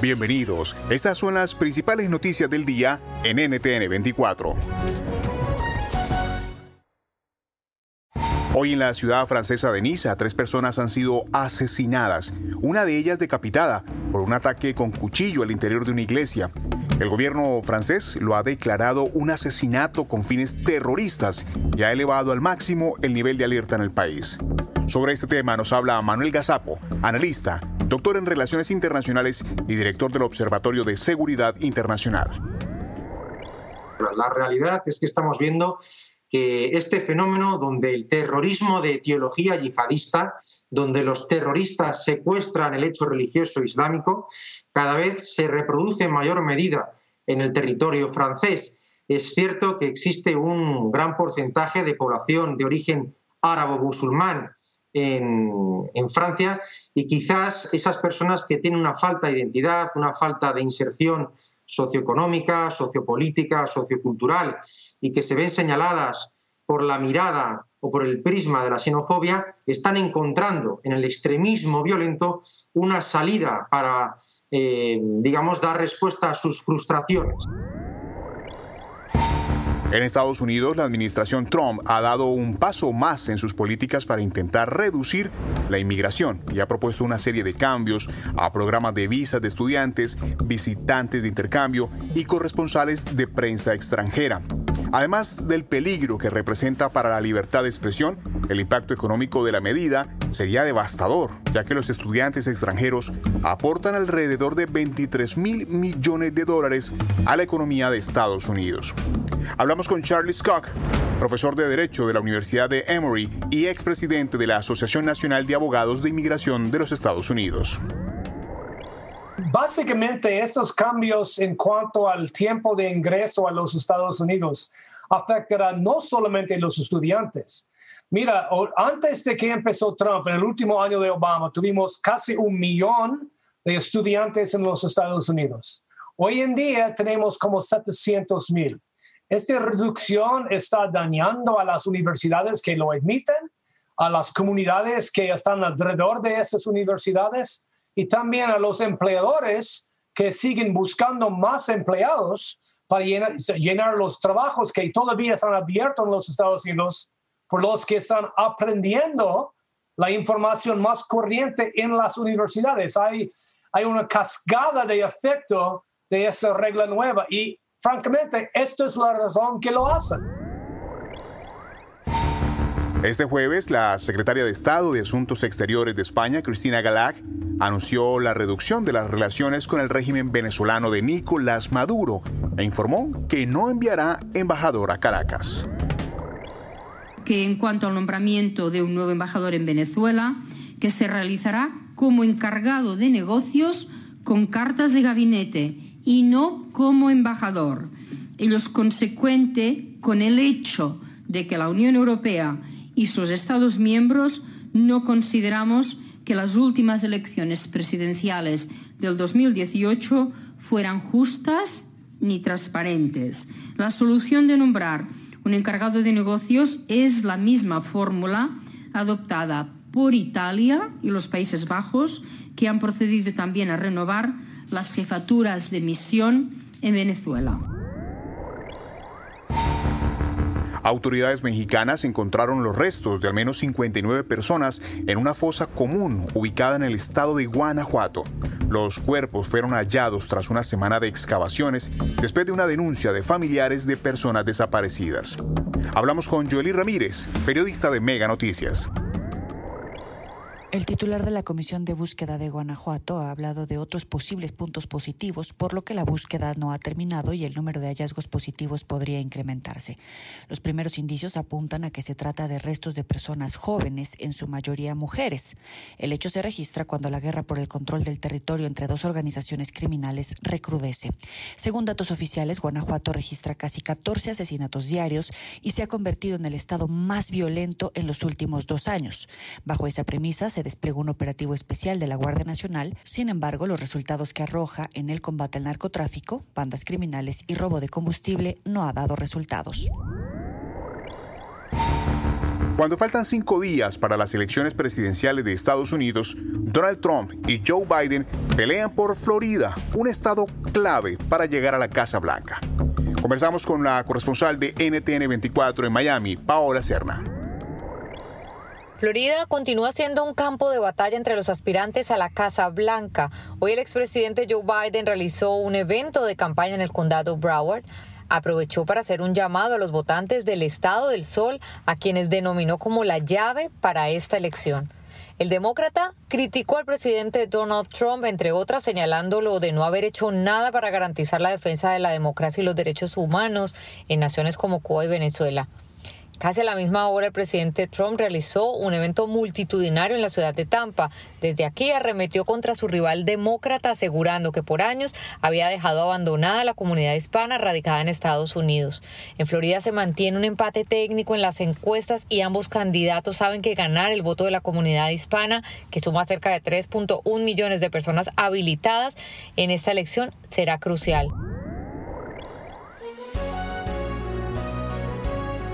Bienvenidos. Estas son las principales noticias del día en NTN 24. Hoy en la ciudad francesa de Niza, tres personas han sido asesinadas, una de ellas decapitada por un ataque con cuchillo al interior de una iglesia. El gobierno francés lo ha declarado un asesinato con fines terroristas y ha elevado al máximo el nivel de alerta en el país. Sobre este tema nos habla Manuel Gazapo, analista, doctor en Relaciones Internacionales y director del Observatorio de Seguridad Internacional. La realidad es que estamos viendo que este fenómeno donde el terrorismo de etiología yihadista, donde los terroristas secuestran el hecho religioso islámico, cada vez se reproduce en mayor medida en el territorio francés. Es cierto que existe un gran porcentaje de población de origen árabo-musulmán en, Francia y quizás esas personas que tienen una falta de identidad, una falta de inserción socioeconómica, sociopolítica, sociocultural y que se ven señaladas por la mirada o por el prisma de la xenofobia, están encontrando en el extremismo violento una salida para, eh, digamos, dar respuesta a sus frustraciones. En Estados Unidos, la administración Trump ha dado un paso más en sus políticas para intentar reducir la inmigración y ha propuesto una serie de cambios a programas de visas de estudiantes, visitantes de intercambio y corresponsales de prensa extranjera. Además del peligro que representa para la libertad de expresión, el impacto económico de la medida sería devastador, ya que los estudiantes extranjeros aportan alrededor de 23 mil millones de dólares a la economía de Estados Unidos. Hablamos con Charlie Scott, profesor de Derecho de la Universidad de Emory y expresidente de la Asociación Nacional de Abogados de Inmigración de los Estados Unidos. Básicamente, estos cambios en cuanto al tiempo de ingreso a los Estados Unidos afectarán no solamente a los estudiantes. Mira, antes de que empezó Trump, en el último año de Obama, tuvimos casi un millón de estudiantes en los Estados Unidos. Hoy en día tenemos como 700 mil. Esta reducción está dañando a las universidades que lo admiten, a las comunidades que están alrededor de esas universidades y también a los empleadores que siguen buscando más empleados para llenar, los trabajos que todavía están abiertos en los Estados Unidos por los que están aprendiendo la información más corriente en las universidades. Hay, hay una cascada de efecto de esa regla nueva y francamente, esto es la razón que lo hacen. Este jueves, la secretaria de Estado de Asuntos Exteriores de España, Cristina Galag, anunció la reducción de las relaciones con el régimen venezolano de Nicolás Maduro e informó que no enviará embajador a Caracas. Que en cuanto al nombramiento de un nuevo embajador en Venezuela, que se realizará como encargado de negocios con cartas de gabinete y no como embajador. Ello es consecuente con el hecho de que la Unión Europea y sus Estados miembros no consideramos que las últimas elecciones presidenciales del 2018 fueran justas ni transparentes. La solución de nombrar un encargado de negocios es la misma fórmula adoptada por Italia y los Países Bajos, que han procedido también a renovar las jefaturas de misión en Venezuela. Autoridades mexicanas encontraron los restos de al menos 59 personas en una fosa común ubicada en el estado de Guanajuato. Los cuerpos fueron hallados tras una semana de excavaciones después de una denuncia de familiares de personas desaparecidas. Hablamos con Joely Ramírez, periodista de Mega Noticias. El titular de la Comisión de Búsqueda de Guanajuato ha hablado de otros posibles puntos positivos, por lo que la búsqueda no ha terminado y el número de hallazgos positivos podría incrementarse. Los primeros indicios apuntan a que se trata de restos de personas jóvenes, en su mayoría mujeres. El hecho se registra cuando la guerra por el control del territorio entre dos organizaciones criminales recrudece. Según datos oficiales, Guanajuato registra casi 14 asesinatos diarios y se ha convertido en el estado más violento en los últimos dos años. Bajo esa premisa, desplegó un operativo especial de la Guardia Nacional. Sin embargo, los resultados que arroja en el combate al narcotráfico, bandas criminales y robo de combustible no ha dado resultados. Cuando faltan cinco días para las elecciones presidenciales de Estados Unidos, Donald Trump y Joe Biden pelean por Florida, un estado clave para llegar a la Casa Blanca. Conversamos con la corresponsal de NTN 24 en Miami, Paola Serna. Florida continúa siendo un campo de batalla entre los aspirantes a la Casa Blanca. Hoy el expresidente Joe Biden realizó un evento de campaña en el condado Broward. Aprovechó para hacer un llamado a los votantes del Estado del Sol, a quienes denominó como la llave para esta elección. El demócrata criticó al presidente Donald Trump, entre otras, señalándolo de no haber hecho nada para garantizar la defensa de la democracia y los derechos humanos en naciones como Cuba y Venezuela. Casi a la misma hora, el presidente Trump realizó un evento multitudinario en la ciudad de Tampa. Desde aquí arremetió contra su rival demócrata, asegurando que por años había dejado abandonada la comunidad hispana radicada en Estados Unidos. En Florida se mantiene un empate técnico en las encuestas y ambos candidatos saben que ganar el voto de la comunidad hispana, que suma cerca de 3.1 millones de personas habilitadas en esta elección, será crucial.